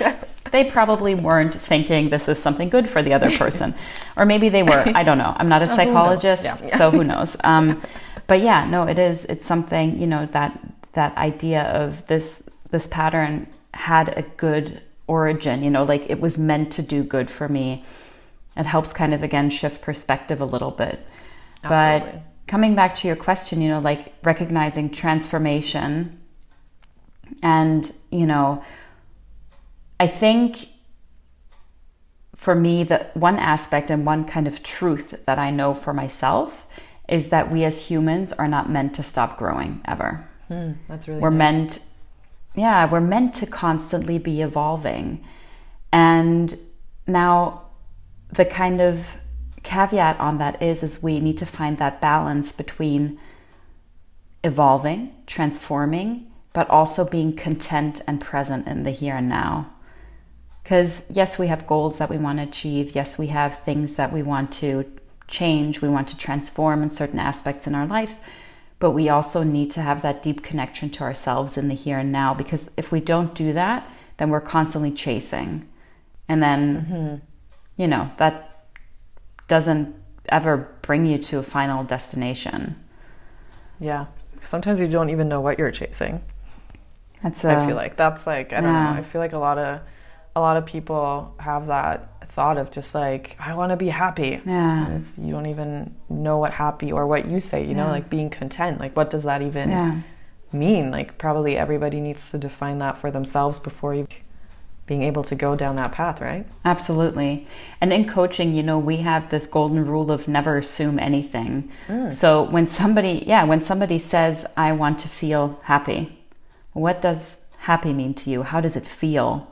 yeah they probably weren't thinking this is something good for the other person. or maybe they were. I don't know. I'm not a oh, psychologist, yeah. Yeah. so who knows. Um, but yeah, no, it is. It's something, you know, that that idea of this this pattern had a good origin, you know, like it was meant to do good for me. It helps kind of again shift perspective a little bit. Absolutely. But coming back to your question, you know, like recognizing transformation and, you know, I think for me, the one aspect and one kind of truth that I know for myself is that we as humans are not meant to stop growing ever. Hmm, that's really we're nice. meant, yeah, we're meant to constantly be evolving. And now, the kind of caveat on that is, is we need to find that balance between evolving, transforming, but also being content and present in the here and now. Because, yes, we have goals that we want to achieve. Yes, we have things that we want to change, we want to transform in certain aspects in our life. But we also need to have that deep connection to ourselves in the here and now. Because if we don't do that, then we're constantly chasing. And then, mm-hmm. you know, that doesn't ever bring you to a final destination. Yeah. Sometimes you don't even know what you're chasing. That's a, I feel like that's like I don't yeah. know. I feel like a lot of a lot of people have that thought of just like I want to be happy. Yeah. you don't even know what happy or what you say. You yeah. know, like being content. Like what does that even yeah. mean? Like probably everybody needs to define that for themselves before you being able to go down that path, right? Absolutely. And in coaching, you know, we have this golden rule of never assume anything. Mm. So when somebody, yeah, when somebody says, I want to feel happy, what does happy mean to you? How does it feel?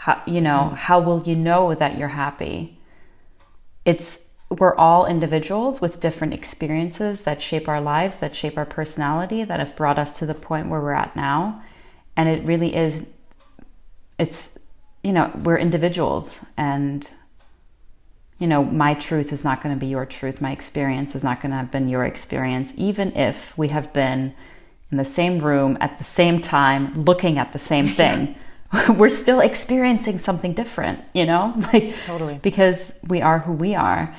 How, you know, mm. how will you know that you're happy? It's we're all individuals with different experiences that shape our lives, that shape our personality, that have brought us to the point where we're at now. And it really is it's you know, we're individuals and you know, my truth is not going to be your truth. My experience is not going to have been your experience, even if we have been in the same room at the same time looking at the same thing. we're still experiencing something different, you know? Like totally. Because we are who we are.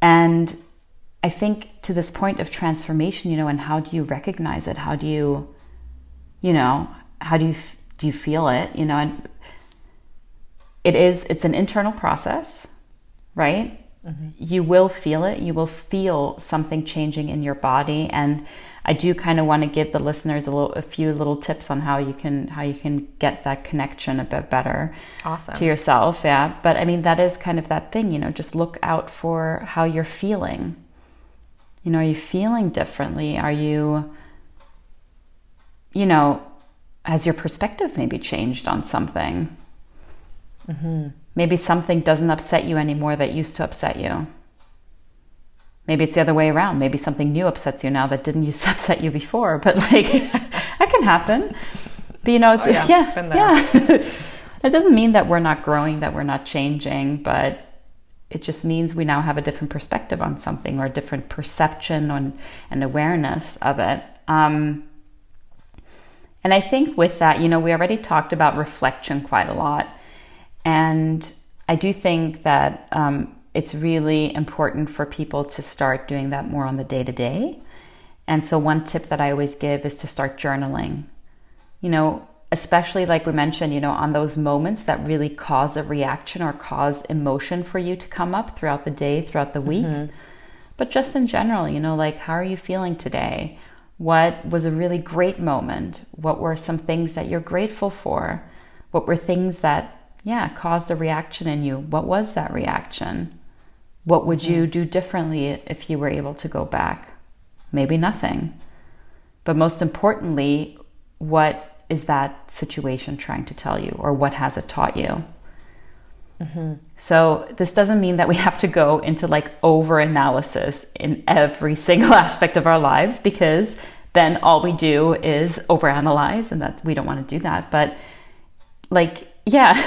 And I think to this point of transformation, you know, and how do you recognize it? How do you you know, how do you do you feel it, you know? And it is it's an internal process, right? Mm-hmm. You will feel it. You will feel something changing in your body and I do kind of want to give the listeners a little, a few little tips on how you can how you can get that connection a bit better awesome. to yourself. Yeah, but I mean that is kind of that thing, you know. Just look out for how you're feeling. You know, are you feeling differently? Are you, you know, has your perspective maybe changed on something? Mm-hmm. Maybe something doesn't upset you anymore that used to upset you. Maybe it's the other way around. Maybe something new upsets you now that didn't used to upset you before. But like, that can happen. But you know, it's, oh, yeah, yeah, yeah. it doesn't mean that we're not growing, that we're not changing, but it just means we now have a different perspective on something or a different perception on and awareness of it. Um, and I think with that, you know, we already talked about reflection quite a lot. And I do think that um, it's really important for people to start doing that more on the day to day. And so, one tip that I always give is to start journaling. You know, especially like we mentioned, you know, on those moments that really cause a reaction or cause emotion for you to come up throughout the day, throughout the week. Mm-hmm. But just in general, you know, like how are you feeling today? What was a really great moment? What were some things that you're grateful for? What were things that, yeah, caused a reaction in you? What was that reaction? What would mm-hmm. you do differently if you were able to go back? Maybe nothing. But most importantly, what is that situation trying to tell you, or what has it taught you? Mm-hmm. So, this doesn't mean that we have to go into like over analysis in every single aspect of our lives because then all we do is overanalyze, and that we don't want to do that. But, like, yeah,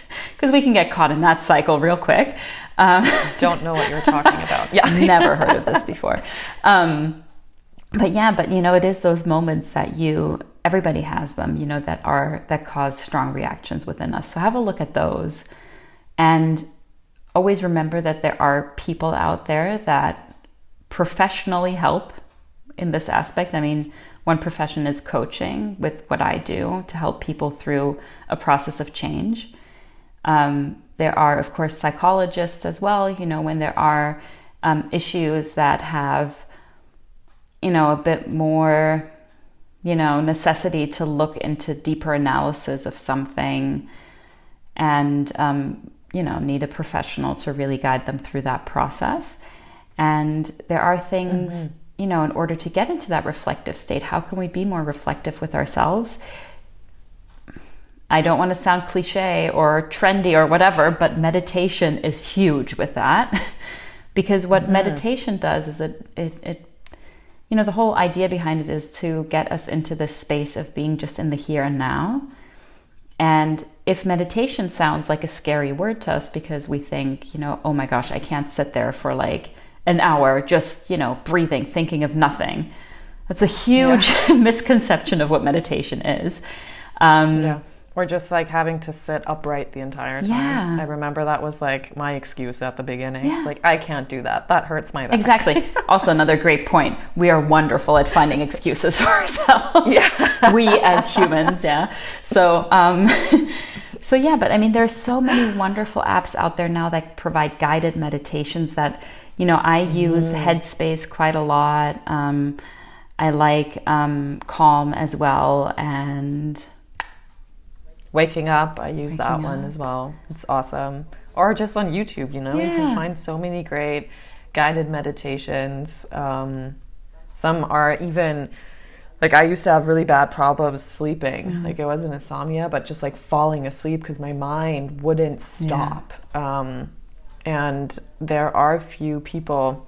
because we can get caught in that cycle real quick. Um, don't know what you're talking about. Yeah, never heard of this before. Um, but yeah, but you know, it is those moments that you everybody has them, you know, that are that cause strong reactions within us. So have a look at those and always remember that there are people out there that professionally help in this aspect. I mean, one profession is coaching with what I do to help people through a process of change. Um, there are, of course, psychologists as well, you know, when there are um, issues that have, you know, a bit more you know, necessity to look into deeper analysis of something and, um, you know, need a professional to really guide them through that process. And there are things, mm-hmm. you know, in order to get into that reflective state, how can we be more reflective with ourselves? I don't want to sound cliche or trendy or whatever, but meditation is huge with that. because what mm-hmm. meditation does is it, it, it you know, the whole idea behind it is to get us into this space of being just in the here and now. And if meditation sounds like a scary word to us because we think, you know, oh my gosh, I can't sit there for like an hour just, you know, breathing, thinking of nothing. That's a huge yeah. misconception of what meditation is. Um, yeah. Or just like having to sit upright the entire time. Yeah. I remember that was like my excuse at the beginning. Yeah. It's like, I can't do that. That hurts my back. Exactly. also, another great point. We are wonderful at finding excuses for ourselves. Yeah. we as humans, yeah. So, um, so yeah, but I mean, there's so many wonderful apps out there now that provide guided meditations that, you know, I use mm. Headspace quite a lot. Um, I like um, Calm as well. And Waking Up, I use Waking that one as well. It's awesome. Or just on YouTube, you know, yeah. you can find so many great guided meditations. Um, some are even like I used to have really bad problems sleeping. Mm-hmm. Like it wasn't insomnia, but just like falling asleep because my mind wouldn't stop. Yeah. Um, and there are a few people,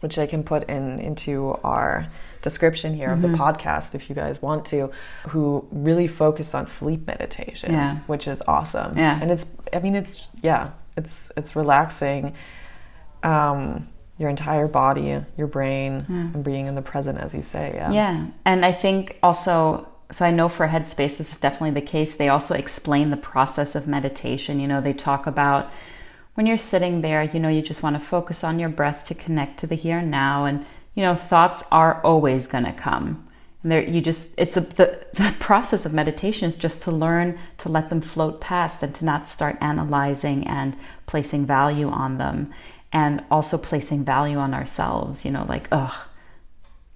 which I can put in into our description here mm-hmm. of the mm-hmm. podcast if you guys want to, who really focus on sleep meditation, yeah. which is awesome. Yeah. And it's, I mean, it's, yeah, it's, it's relaxing. Um, your entire body, your brain, yeah. and being in the present, as you say. Yeah. Yeah. And I think also, so I know for Headspace, this is definitely the case. They also explain the process of meditation. You know, they talk about when you're sitting there, you know, you just want to focus on your breath to connect to the here and now. And you know, thoughts are always going to come. And there, you just, it's a, the, the process of meditation is just to learn to let them float past and to not start analyzing and placing value on them. And also placing value on ourselves, you know, like, ugh,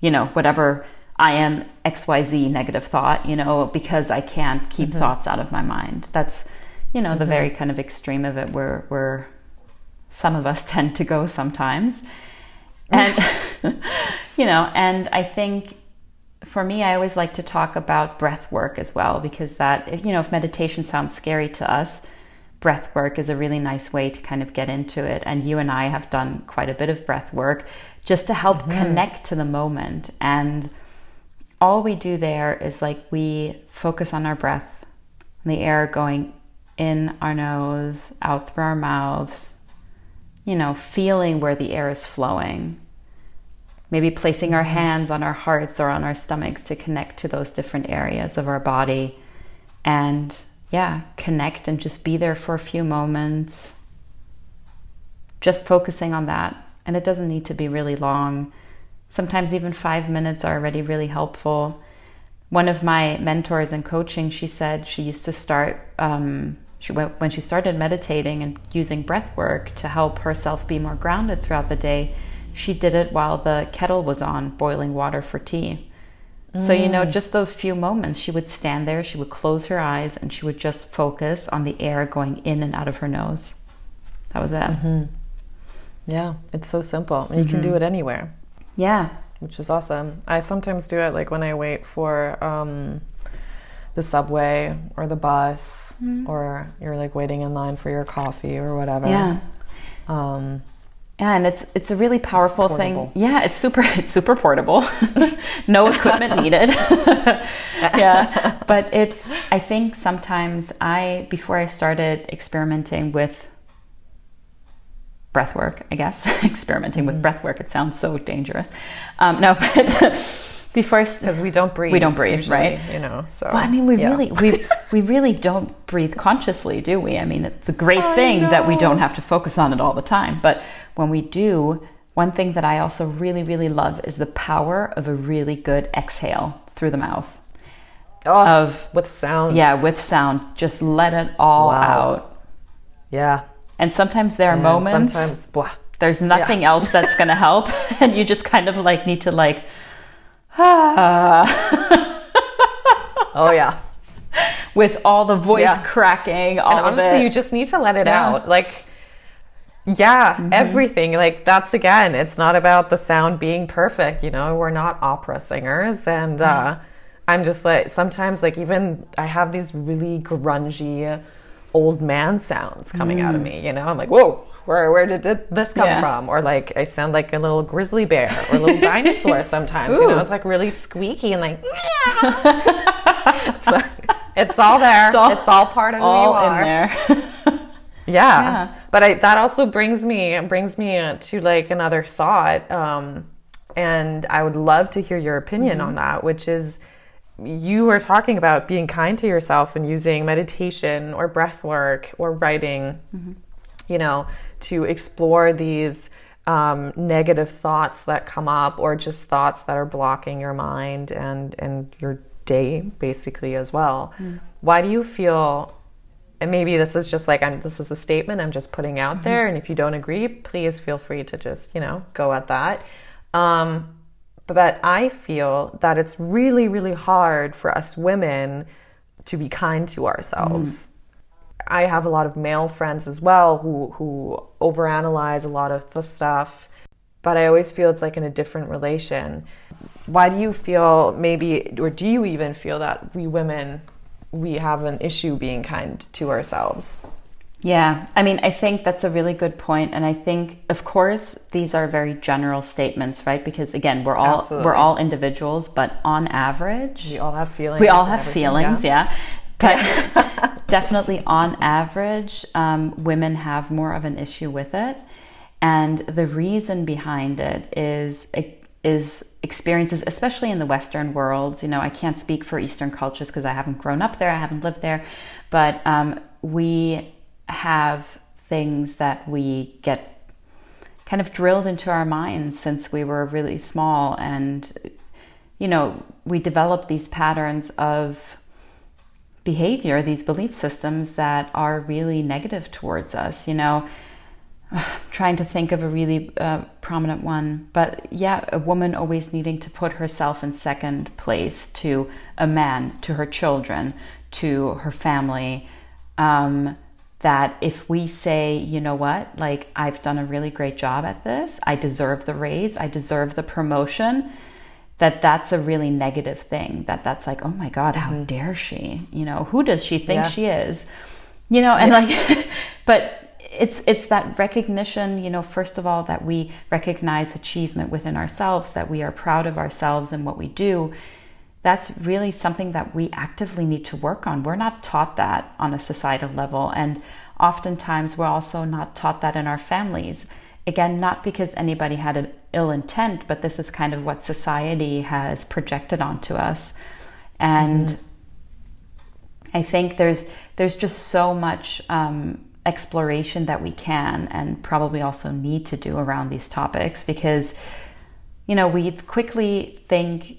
you know, whatever I am XYZ negative thought, you know, because I can't keep mm-hmm. thoughts out of my mind. That's, you know, mm-hmm. the very kind of extreme of it where, where some of us tend to go sometimes and you know and i think for me, I always like to talk about breath work as well because that, you know, if meditation sounds scary to us, breath work is a really nice way to kind of get into it. And you and I have done quite a bit of breath work just to help mm-hmm. connect to the moment. And all we do there is like we focus on our breath, the air going in our nose, out through our mouths, you know, feeling where the air is flowing. Maybe placing our hands on our hearts or on our stomachs to connect to those different areas of our body. And yeah, connect and just be there for a few moments. Just focusing on that. And it doesn't need to be really long. Sometimes even five minutes are already really helpful. One of my mentors in coaching, she said she used to start um, she, when she started meditating and using breath work to help herself be more grounded throughout the day. She did it while the kettle was on, boiling water for tea. Mm. So, you know, mm. just those few moments, she would stand there, she would close her eyes, and she would just focus on the air going in and out of her nose. That was it. Mm-hmm. Yeah, it's so simple. And you mm-hmm. can do mm-hmm. it anywhere. Yeah. Which is awesome. I sometimes do it like when I wait for um, the subway or the bus, mm-hmm. or you're like waiting in line for your coffee or whatever. Yeah. Um, yeah, and it's it's a really powerful thing. Yeah, it's super it's super portable. no equipment needed. yeah, but it's I think sometimes I before I started experimenting with breath work, I guess experimenting with mm-hmm. breath work. It sounds so dangerous. Um, no, but before because we don't breathe. We don't breathe, usually, right? You know, so well, I mean, we yeah. really we we really don't breathe consciously, do we? I mean, it's a great I thing know. that we don't have to focus on it all the time, but when we do, one thing that I also really really love is the power of a really good exhale through the mouth. Oh, of with sound. Yeah, with sound. Just let it all wow. out. Yeah. And sometimes there are and moments. Sometimes, blah. there's nothing yeah. else that's going to help, and you just kind of like need to like oh yeah. With all the voice yeah. cracking, all and honestly, you just need to let it yeah. out. Like yeah, mm-hmm. everything. Like that's again, it's not about the sound being perfect, you know. We're not opera singers and uh I'm just like sometimes like even I have these really grungy old man sounds coming mm. out of mm. me, you know. I'm like, "Whoa, where where did this come yeah. from? Or like I sound like a little grizzly bear or a little dinosaur sometimes. Ooh. You know, it's like really squeaky and like. it's all there. It's all, it's all part of all who you are. yeah. yeah. but I, that also brings me brings me to like another thought, um, and I would love to hear your opinion mm-hmm. on that, which is you were talking about being kind to yourself and using meditation or breath work or writing. Mm-hmm. You know, to explore these um, negative thoughts that come up or just thoughts that are blocking your mind and, and your day basically as well. Mm. Why do you feel and maybe this is just like I'm this is a statement I'm just putting out mm-hmm. there and if you don't agree please feel free to just you know go at that um, but I feel that it's really really hard for us women to be kind to ourselves mm. I have a lot of male friends as well who who overanalyze a lot of the stuff, but I always feel it's like in a different relation. Why do you feel maybe or do you even feel that we women we have an issue being kind to ourselves? Yeah, I mean, I think that's a really good point, and I think, of course, these are very general statements, right? Because again, we're all Absolutely. we're all individuals, but on average, we all have feelings. We all have feelings, yeah. yeah. But definitely, on average, um, women have more of an issue with it, and the reason behind it is is experiences, especially in the Western worlds. You know, I can't speak for Eastern cultures because I haven't grown up there, I haven't lived there, but um, we have things that we get kind of drilled into our minds since we were really small. And you know we develop these patterns of behavior, these belief systems that are really negative towards us. You know, trying to think of a really uh, prominent one, but yeah, a woman always needing to put herself in second place to a man, to her children, to her family. Um, that if we say, you know what, like I've done a really great job at this, I deserve the raise, I deserve the promotion, that that's a really negative thing that that's like oh my god how mm-hmm. dare she? You know who does she think Yeah. she is? You know and like but it's it's that recognition you know first of all that we recognize achievement within ourselves that we are proud of ourselves and what we do. That's really something that we actively need to work on. We're not taught that on a societal level and oftentimes we're also not taught that in our families. Again not because anybody had an ill intent but this is kind of what society has projected onto us and I think there's there's just so much um, exploration that we can and probably also need to do around these topics because you know we quickly think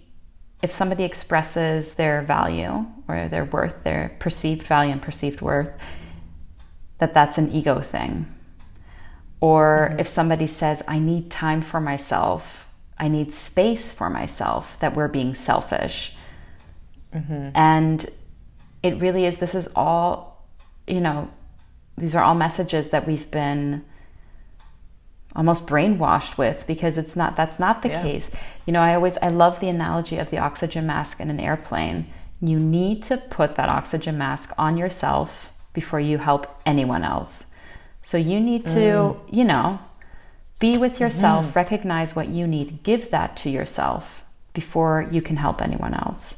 if somebody expresses their value or their worth, their perceived value and perceived worth, that that's an ego thing. Or mm-hmm. if somebody says, I need time for myself, I need space for myself, that we're being selfish. Mm-hmm. And it really is, this is all, you know, these are all messages that we've been almost brainwashed with because it's not that's not the Yeah. case. You know i always i love the analogy of the oxygen mask in an airplane. You need to put that oxygen mask on yourself before you help anyone else so you need to mm. you know be with yourself mm-hmm. recognize what you need give that to yourself before you can help anyone else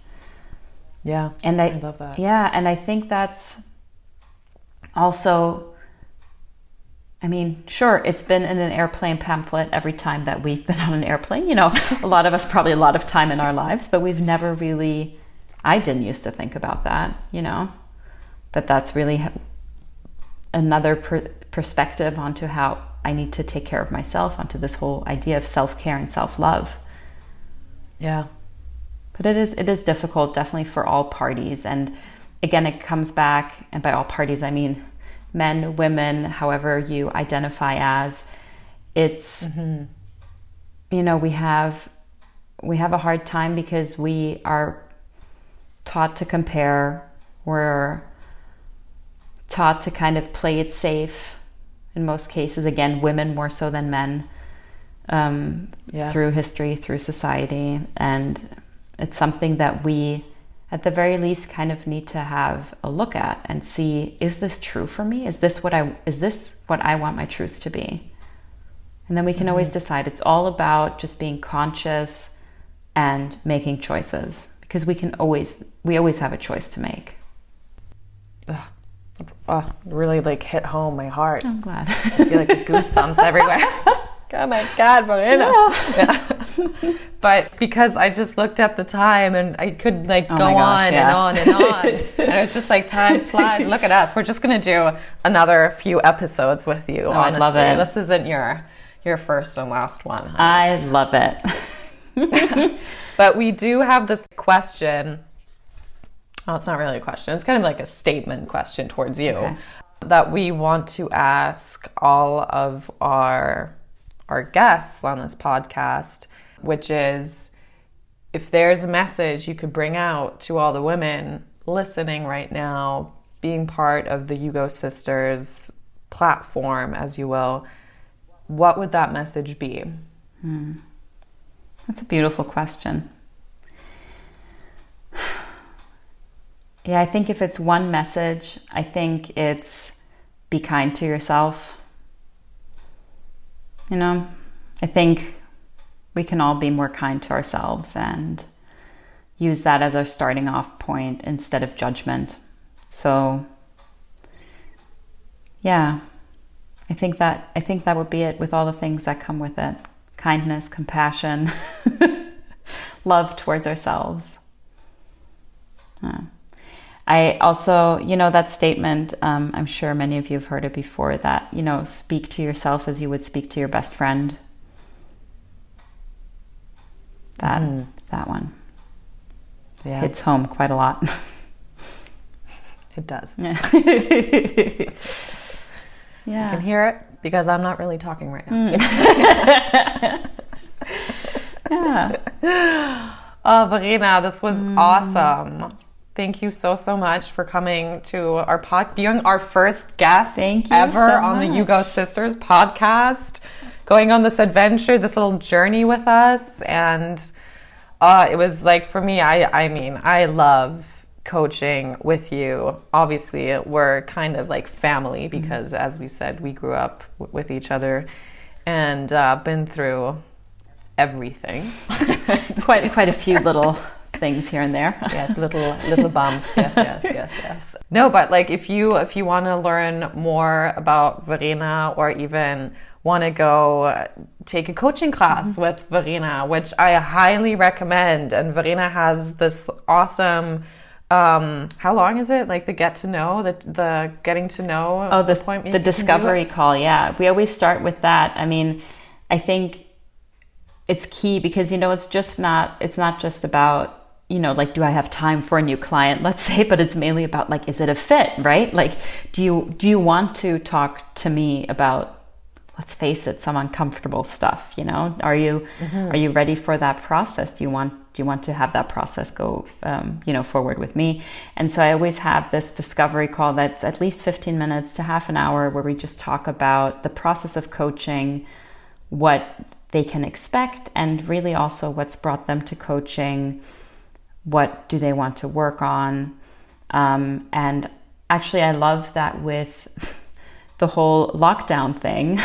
Yeah. and I, I love that. Yeah, and I think that's also I mean, sure, it's been in an airplane pamphlet every time that we've been on an airplane. You know, a lot of us probably a lot of time in our lives, but we've never really I didn't used to think about that, you know. That that's really another per- perspective onto how I need to take care of myself, onto this whole idea of self-care and self-love. Yeah. But it is it is difficult, definitely for all parties. And again, it comes back, and by all parties, I mean men, women, however you identify as. It's mm-hmm. you know we have we have a hard time because we are taught to compare. We're taught to kind of play it safe. In most cases, again, women more so than men. Um, Yeah. through history, through society, and it's something that we, at the very least, kind of need to have a look at and see: is this true for me? Is this what I is this what I want my truth to be? And then we can always decide. It's all about just being conscious and making choices because we can always we always have a choice to make. Oh, really like hit home my heart. I'm glad. I feel like goosebumps everywhere. oh my God, Marina. But because I just looked at the time and I could like Oh go gosh, on yeah. and on and on. and it was just like time flies. Look at us. We're just gonna do another few episodes with you. Oh, I honestly. love it. This isn't your your first and last one. honey. I love it. But we do have this question. Oh, it's not really a question. It's kind of like a statement question towards you Okay. that we want to ask all of our our guests on this podcast, which is if there's a message you could bring out to all the women listening right now, being part of the Yugo Sisters platform, as you will, what would that message be? Hmm. That's a beautiful question. Yeah, I think if it's one message, I think it's be kind to yourself. You know, I think we can all be more kind to ourselves and use that as our starting off point instead of judgment. So, yeah, I think that I think that would be it with all the things that come with it. Kindness, compassion, love towards ourselves. Yeah. I also, you know, that statement, um, I'm sure many of you have heard it before that, you know, speak to yourself as you would speak to your best friend. That, that one Yeah, hits home quite a lot. it does. yeah. you can hear it because I'm not really talking right now. yeah. Oh, Verena, this was Mm. awesome. Thank you so so much for coming to our pod, being our first guest Thank you ever so on the much. Yugo Sisters podcast, going on this adventure, this little journey with us, and Uh, it was like for me, I, I mean, I love coaching with you. Obviously, we're kind of like family Mm-hmm. because, as we said, we grew up w- with each other and uh, been through everything. Quite quite a few little things here and there. yes, little little bumps. Yes, yes, yes, yes. No, but like if you if you want to learn more about Verena or even want to go uh, take a coaching class with Verena, which I highly recommend, and Verena has this awesome. Um, how long is it? Like the get to know, the the getting to know Oh, the, appointment the you can do discovery call. Yeah. We always start with that. I mean, I think it's key because, you know, it's just not, it's not just about, you know, like, do I have time for a new client, let's say, but it's mainly about like, is it a fit, right? Like, do you, do you want to talk to me about, let's face it, some uncomfortable stuff, you know? Are you, are you ready for that process? Do you want, do you want to have that process go, um, you know, forward with me? And so I always have this discovery call that's at least 15 minutes to half an hour where we just talk about the process of coaching, what they can expect, and really also what's brought them to coaching, what do they want to work on. Um, and actually, I love that with the whole lockdown thing.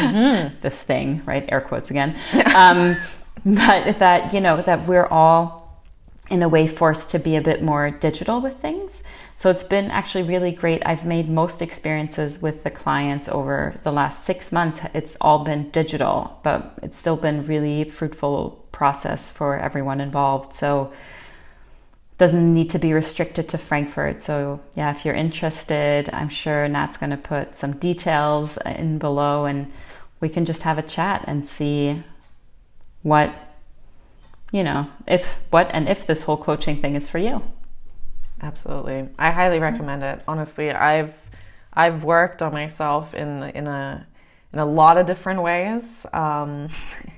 this thing, right? Air quotes again. Um, but that, you know, that we're all in a way forced to be a bit more digital with things. So it's been actually really great. I've made most experiences with the clients over the last six months. It's all been digital, but it's still been really fruitful process for everyone involved. So doesn't need to be restricted to Frankfurt. So yeah, if you're interested, I'm sure Nat's going to put some details in below, and we can just have a chat and see what you know if what and if this whole coaching thing is for you. Absolutely. I highly recommend it. Honestly, I've I've worked on myself in in a in a lot of different ways. Um,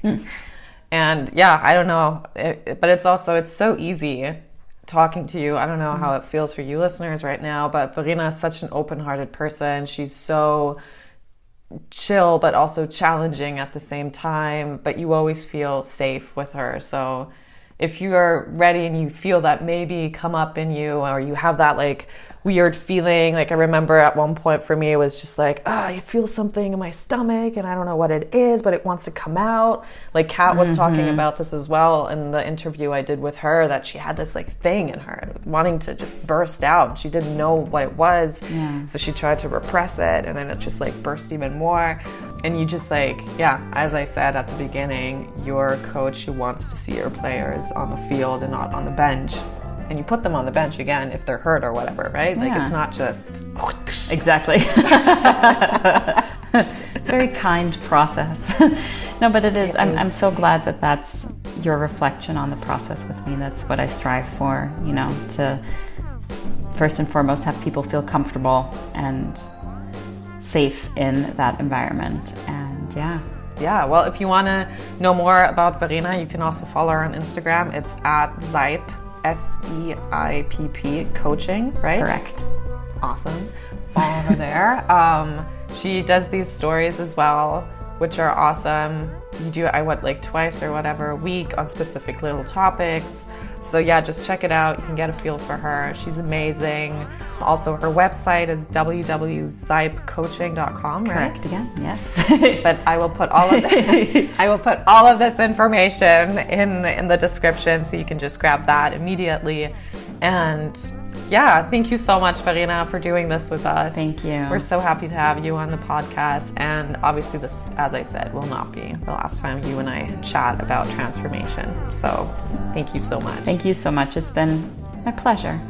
and yeah, I don't know, it, but it's also it's so easy talking to you. I don't know how it feels for you listeners right now, but Verena is such an open-hearted person. She's so chill but also challenging at the same time, but you always feel safe with her. So if you are ready and you feel that maybe come up in you or you have that like weird feeling, like I remember at one point for me it was just like, oh, I feel something in my stomach and I don't know what it is, but it wants to come out. Like Kat was talking mm-hmm. about this as well in the interview I did with her that she had this like thing in her wanting to just burst out. She didn't know what it was. Yeah. So she tried to repress it and then it just like burst even more. And you just like, yeah, as I said at the beginning, your coach who wants to see your players on the field and not on the bench. And you put them on the bench again if they're hurt or whatever, right? Like it's not just Exactly. it's a very kind process. no, but it is. I'm, I'm so glad that that's your reflection on the process with me. That's what I strive for, you know, to first and foremost have people feel comfortable and safe in that environment. And yeah. Yeah, well, if you want to know more about Verena, you can also follow her on Instagram. It's at Seipp, S E I P P coaching, right? Correct. Awesome. Follow her there. Um, she does these stories as well, which are awesome. You do, I went like twice or whatever a week on specific little topics. So yeah, just check it out. You can get a feel for her. She's amazing. Also, her website is www.seippcoaching.com, right? Correct again. Yes. but I will put all of the, I will put all of this information in in the description so you can just grab that immediately. And yeah, thank you so much, Verena, for doing this with us. Thank you. We're so happy to have you on the podcast. And obviously, this, as I said, will not be the last time you and I chat about transformation. So thank you so much. Thank you so much. It's been my pleasure.